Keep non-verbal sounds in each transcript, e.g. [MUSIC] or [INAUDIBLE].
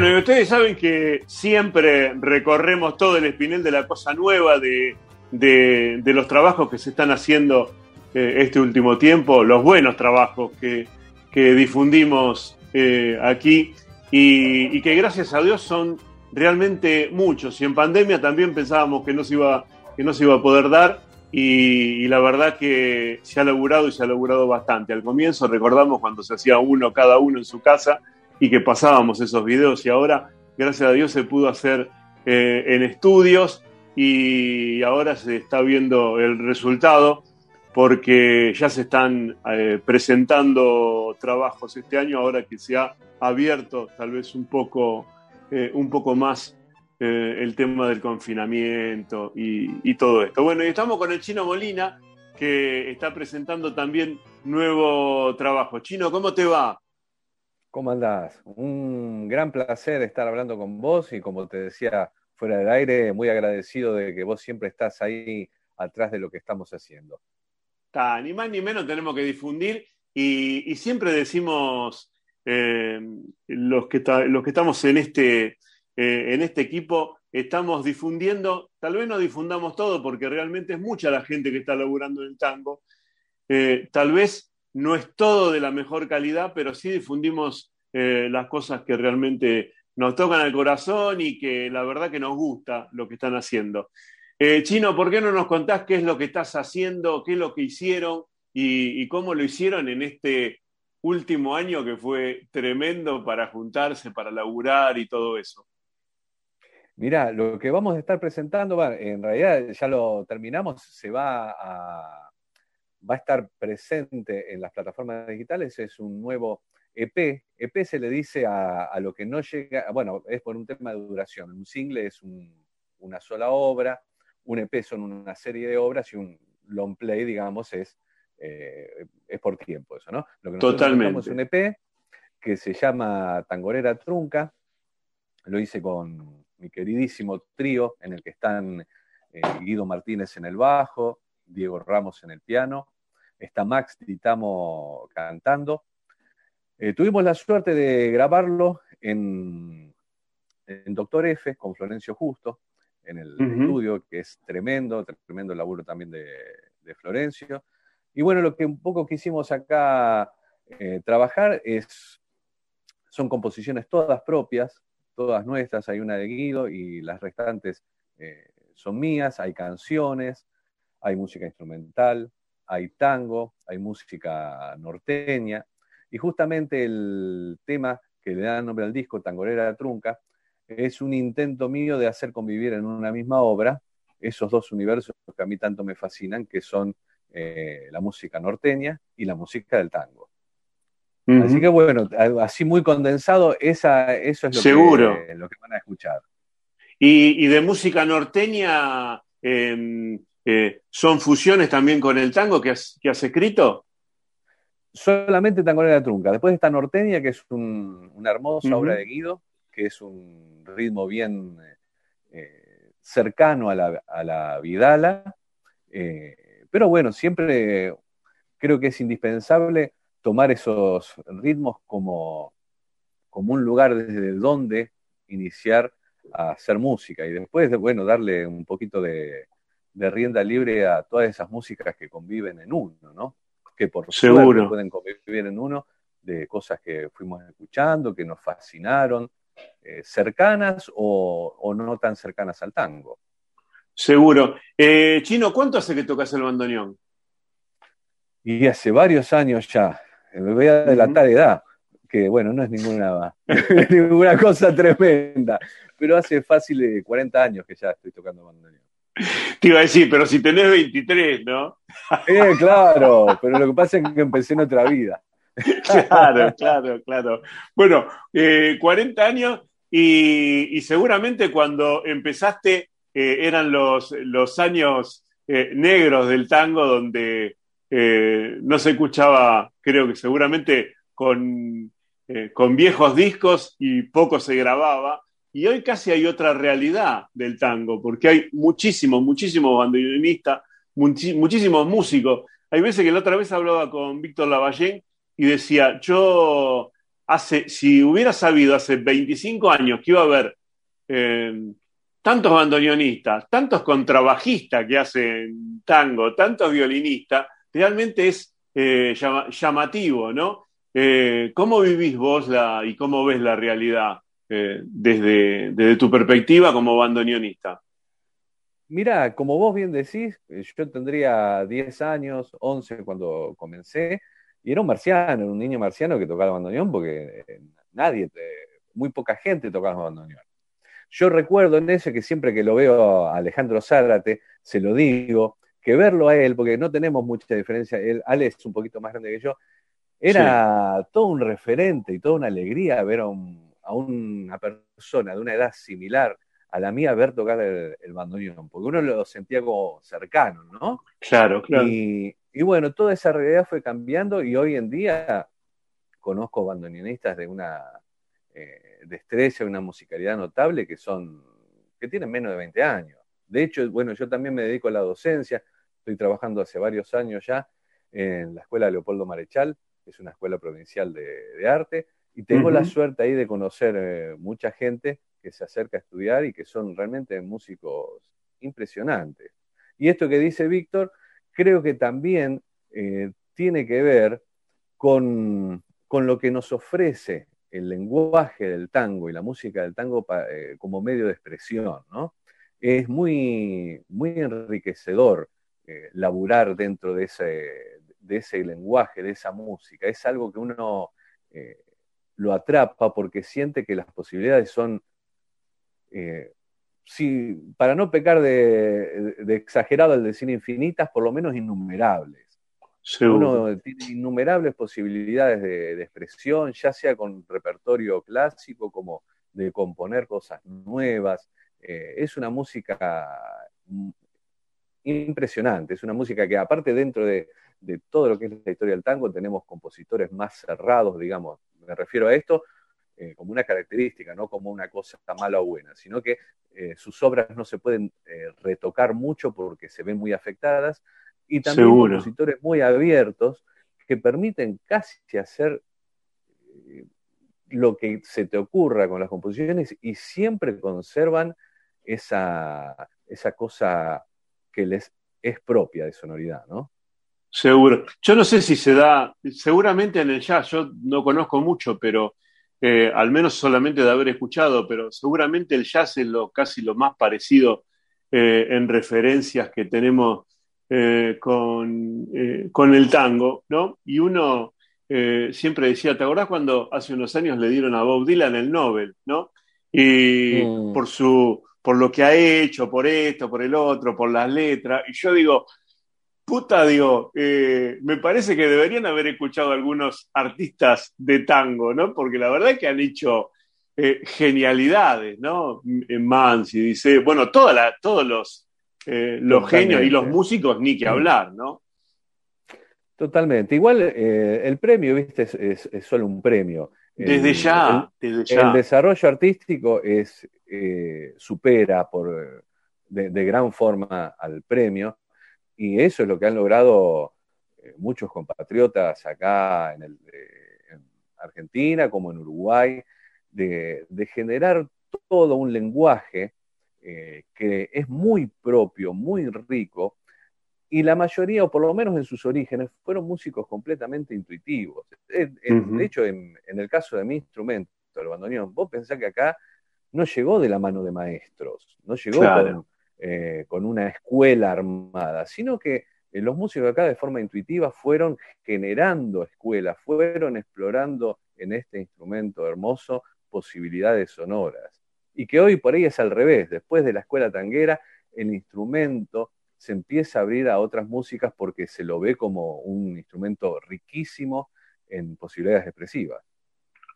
Bueno, y ustedes saben que siempre recorremos todo el espinel de la cosa nueva, de, los trabajos que se están haciendo eh, este último tiempo, los buenos trabajos que, difundimos eh, aquí y, que gracias a Dios son realmente muchos. Y en pandemia también pensábamos que no se iba, que no se iba a poder dar y, y, la verdad que se ha logrado y se ha logrado bastante. Al comienzo recordamos cuando se hacía uno cada uno en su casa y que pasábamos esos videos y ahora, gracias a Dios, se pudo hacer eh, en estudios y ahora se está viendo el resultado porque ya se están eh, presentando trabajos este año, ahora que se ha abierto tal vez un poco, eh, un poco más el tema del confinamiento y, y, todo esto. Bueno, y estamos con el Chino Molina, que está presentando también nuevo trabajo. Chino, ¿cómo te va? ¿Cómo andás? Un gran placer estar hablando con vos y como te decía fuera del aire, muy agradecido de que vos siempre estás ahí atrás de lo que estamos haciendo. ni más ni menos tenemos que difundir y, siempre decimos eh, los, que los que estamos en este, eh, en este equipo, estamos difundiendo, tal vez no difundamos todo porque realmente es mucha la gente que está laburando en el tango, eh, tal vez no es todo de la mejor calidad, pero sí difundimos eh, las cosas que realmente nos tocan al corazón y que la verdad que nos gusta lo que están haciendo. Eh, Chino, ¿por qué no nos contás qué es lo que estás haciendo, qué es lo que hicieron y, cómo lo hicieron en este último año que fue tremendo para juntarse, para laburar y todo eso? Mira, lo que vamos a estar presentando, en realidad ya lo terminamos, se va a va a estar presente en las plataformas digitales es un nuevo EP. EP se le dice a, lo que no llega, bueno, es por un tema de duración. Un single es una sola obra, un EP son una serie de obras y un long play, digamos, es, eh, es por tiempo eso, ¿no? Lo que Totalmente. es un EP que se llama Tangorera Trunca. Lo hice con mi queridísimo trío en el que están eh, Guido Martínez en el bajo, Diego Ramos en el piano, está Max Ditamo cantando. Eh, tuvimos la suerte de grabarlo en, Doctor F con Florencio Justo, en el estudio, que es tremendo, tremendo el laburo también de, Florencio. Y bueno, lo que un poco quisimos acá eh, trabajar es, son composiciones todas propias, todas nuestras, hay una de Guido y las restantes eh, son mías, hay canciones, hay música instrumental, hay tango, hay música norteña, y justamente el tema que le da nombre al disco, Tangorera Trunca, es un intento mío de hacer convivir en una misma obra esos dos universos que a mí tanto me fascinan, que son eh, la música norteña y la música del tango. Así que bueno, así muy condensado, esa, eso es lo, Que, lo que van a escuchar. Y, de música norteña, em, eh, ¿Son fusiones también con el tango que has, escrito? Solamente la Trunca. Después está Norteña, que es una hermosa obra de Guido, que es un ritmo bien eh, cercano a la, Vidala. Eh, pero bueno, siempre creo que es indispensable tomar esos ritmos como, como un lugar desde donde iniciar a hacer música y después, bueno, darle un poquito de, de rienda libre a todas esas músicas que conviven en uno, ¿no? Que por Seguro. pueden convivir en uno de cosas que fuimos escuchando, que nos fascinaron, eh, cercanas o, no tan cercanas al tango. Seguro. Eh, Chino, ¿cuánto hace que tocas el bandoneón? Y hace varios años ya. Me voy a adelantar edad, que bueno, no es ninguna, [LAUGHS] ninguna cosa tremenda, pero hace fácil 40 años que ya estoy tocando bandoneón. Te iba a decir, pero si tenés 23, ¿no? Eh, claro, pero lo que pasa es que empecé en otra vida. Claro, claro, claro. Bueno, 40 eh, años y, seguramente cuando empezaste eh, eran los, los años eh, negros del tango donde no se escuchaba, creo que seguramente con, con viejos discos y poco se grababa. Y hoy casi hay otra realidad del tango, porque hay muchísimos, muchísimos bandoneonistas, muchísimos músicos. Hay veces que la otra vez hablaba con Víctor Lavallén y decía, yo hace, si hubiera sabido hace 25 años que iba a haber eh, tantos bandoneonistas, tantos contrabajistas que hacen tango, tantos violinistas, realmente es eh, llamativo, ¿no? Eh, ¿Cómo vivís vos la, y cómo ves la realidad desde, desde tu perspectiva como bandoneonista? Mira, como vos bien decís, yo tendría 10 años, 11 cuando comencé, y era un marciano, un niño marciano que tocaba el bandoneón porque eh, nadie, muy poca gente tocaba el bandoneón. Yo recuerdo en ese que siempre que lo veo a Alejandro Zárate, se lo digo, que verlo a él, porque no tenemos mucha diferencia, él, Ale es un poquito más grande que yo, era todo un referente y toda una alegría ver a, una persona de una edad similar a la mía ver tocar el, el bandoneón, porque uno lo sentía como cercano, ¿no? Claro, claro. Y, y bueno, toda esa realidad fue cambiando y hoy en día conozco bandoneonistas de una eh, destreza, una musicalidad notable que son, que tienen menos de 20 años. De hecho, bueno, yo también me dedico a la docencia, estoy trabajando hace varios años ya en la Escuela Leopoldo Marechal, que es una escuela provincial de, arte, y tengo la suerte ahí de conocer eh, mucha gente que se acerca a estudiar y que son realmente músicos impresionantes. Y esto que dice Víctor, creo que también eh, tiene que ver con, lo que nos ofrece el lenguaje del tango y la música del tango eh, como medio de expresión, ¿no? Es muy, muy enriquecedor eh, laburar dentro de ese, de ese lenguaje, de esa música. Es algo que uno lo atrapa porque siente que las posibilidades son si, para no pecar de, exagerado al decir infinitas, por lo menos innumerables. Uno tiene innumerables posibilidades de, expresión, ya sea con repertorio clásico, como de componer cosas nuevas. Eh, es una música impresionante, es una música que aparte dentro de, de todo lo que es la historia del tango tenemos compositores más cerrados, digamos, me refiero a esto, eh, como una característica, no como una cosa mala o buena, sino que eh, sus obras no se pueden eh, retocar mucho porque se ven muy afectadas, y también compositores muy abiertos que permiten casi hacer lo que se te ocurra con las composiciones y siempre conservan esa, esa cosa que les es propia de sonoridad, ¿no? Seguro. Yo no sé si se da, seguramente en el jazz, yo no conozco mucho, pero eh, al menos solamente de haber escuchado, pero seguramente el jazz es lo, casi lo más parecido eh, en referencias que tenemos eh, con, con, el tango, ¿no? Y uno siempre decía, ¿te acordás cuando hace unos años le dieron a Bob Dylan el Nobel, ¿no? Y mm. por su por lo que ha hecho, por esto, por el otro, por las letras. Y yo digo, puta, digo, eh, me parece que deberían haber escuchado algunos artistas de tango, ¿no? Porque la verdad es que han hecho eh, genialidades, ¿no? Mansi dice, bueno, todos los, eh, los genios y los músicos, ni que hablar, ¿no? Totalmente. Igual el premio, viste, es, solo un premio. Desde ya, el, desde ya. El desarrollo artístico es, supera por, de gran forma al premio y eso es lo que han logrado eh, muchos compatriotas acá en, Argentina como en Uruguay, de, generar todo un lenguaje eh, que es muy propio, muy rico, y la mayoría, o por lo menos en sus orígenes, fueron músicos completamente intuitivos. De hecho, en, el caso de mi instrumento, el bandoneón, vos pensás que acá no llegó de la mano de maestros, no llegó con eh, con una escuela armada, sino que eh, los músicos acá de forma intuitiva fueron generando escuelas, fueron explorando en este instrumento hermoso posibilidades sonoras. Y que hoy por ahí es al revés, después de la escuela tanguera, el instrumento se empieza a abrir a otras músicas porque se lo ve como un instrumento riquísimo en posibilidades expresivas.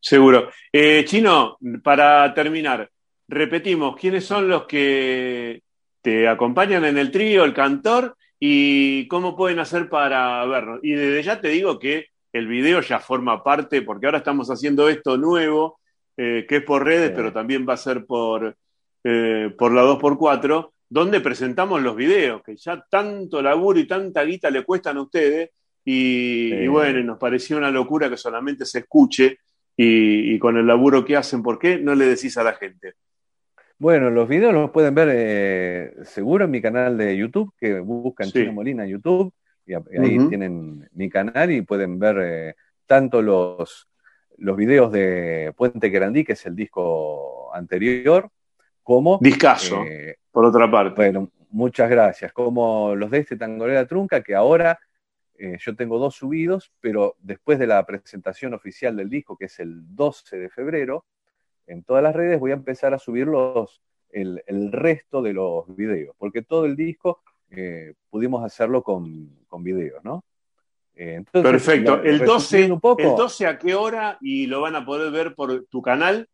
Seguro. Eh, Chino, para terminar, repetimos, ¿quiénes son los que te acompañan en el trío, el cantor, y cómo pueden hacer para vernos. Y desde ya te digo que el video ya forma parte, porque ahora estamos haciendo esto nuevo, eh, que es por redes, pero también va a ser por, eh, por la 2x4, donde presentamos los videos, que ya tanto laburo y tanta guita le cuestan a ustedes, y, y bueno, nos pareció una locura que solamente se escuche y, con el laburo que hacen, ¿por qué no le decís a la gente? Bueno, los videos los pueden ver eh, seguro en mi canal de YouTube, que buscan Chino Molina en YouTube, y, ahí tienen mi canal y pueden ver eh, tanto los, los videos de Puente Querandí, que es el disco anterior, como... Discaso, eh, por otra parte. Bueno, muchas gracias. Como los de este Tangolera Trunca, que ahora eh, yo tengo dos subidos, pero después de la presentación oficial del disco, que es el 12 de febrero, en todas las redes voy a empezar a subir los, el, resto de los videos, porque todo el disco eh, pudimos hacerlo con, con videos, ¿no? Eh, Perfecto. el, 12, ¿El 12 a qué hora y lo van a poder ver por tu canal?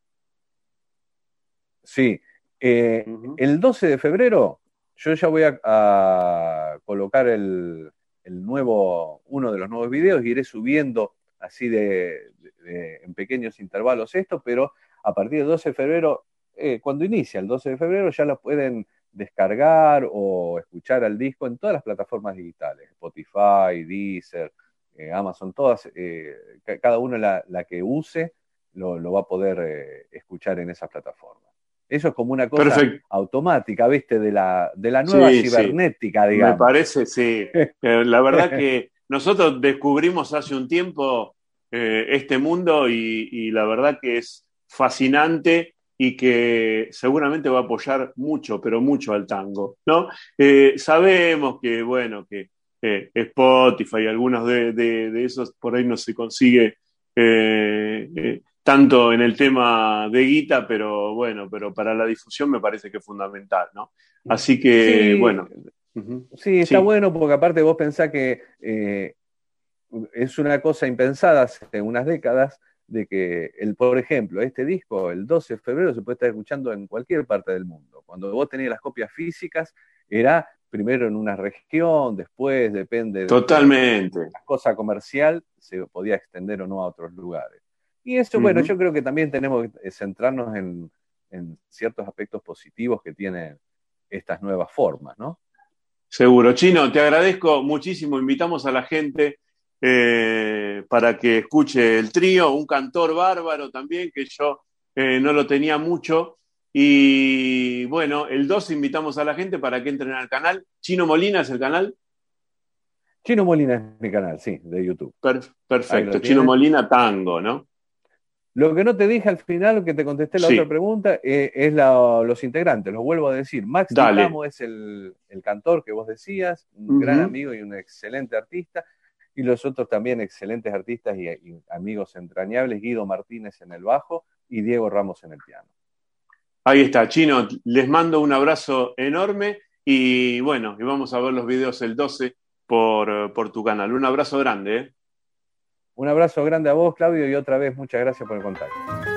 Sí. El 12 de febrero yo ya voy a colocar el, el nuevo, uno de los nuevos videos, iré subiendo así de, en pequeños intervalos esto, pero a partir del 12 de febrero, eh, cuando inicia el 12 de febrero, ya lo pueden descargar o escuchar al disco en todas las plataformas digitales, Spotify, Deezer, eh, Amazon, todas, eh, cada uno la, la, que use lo, lo va a poder escuchar en esas plataformas. Eso es como una cosa automática, ¿viste? De la, de la nueva cibernética, digamos. Me parece, sí. [LAUGHS] La verdad que nosotros descubrimos hace un tiempo eh, este mundo y, la verdad que es fascinante y que seguramente va a apoyar mucho, pero mucho al tango, ¿no? Eh, sabemos que, bueno, que Spotify y algunos de, de, esos por ahí no se consigue tanto en el tema de guita, pero bueno, pero para la difusión me parece que es fundamental, ¿no? Así que, bueno. Sí, está bueno porque aparte vos pensás que eh, es una cosa impensada hace unas décadas de que, el, por ejemplo, este disco, el 12 de febrero, se puede estar escuchando en cualquier parte del mundo. Cuando vos tenías las copias físicas, era primero en una región, después depende Totalmente. de la cosa comercial, se podía extender o no a otros lugares. Y eso, bueno, yo creo que también tenemos que centrarnos en, ciertos aspectos positivos que tienen estas nuevas formas, ¿no? Seguro. Chino, te agradezco muchísimo. Invitamos a la gente eh, para que escuche el trío, un cantor bárbaro también, que yo eh, no lo tenía mucho. Y bueno, el 2 invitamos a la gente para que entren al canal. Chino Molina es el canal. Chino Molina es mi canal, sí, de YouTube. perfecto. Chino Molina Tango, ¿no? Lo que no te dije al final, que te contesté la otra pregunta, eh, es los integrantes. Lo vuelvo a decir. Max Damo es el, cantor que vos decías, un gran amigo y un excelente artista. Y los otros también excelentes artistas y, amigos entrañables, Guido Martínez en el bajo y Diego Ramos en el piano. Ahí está, Chino. Les mando un abrazo enorme y bueno, y vamos a ver los videos el 12 por, por tu canal. Un abrazo grande. ¿eh? Un abrazo grande a vos, Claudio, y otra vez muchas gracias por el contacto.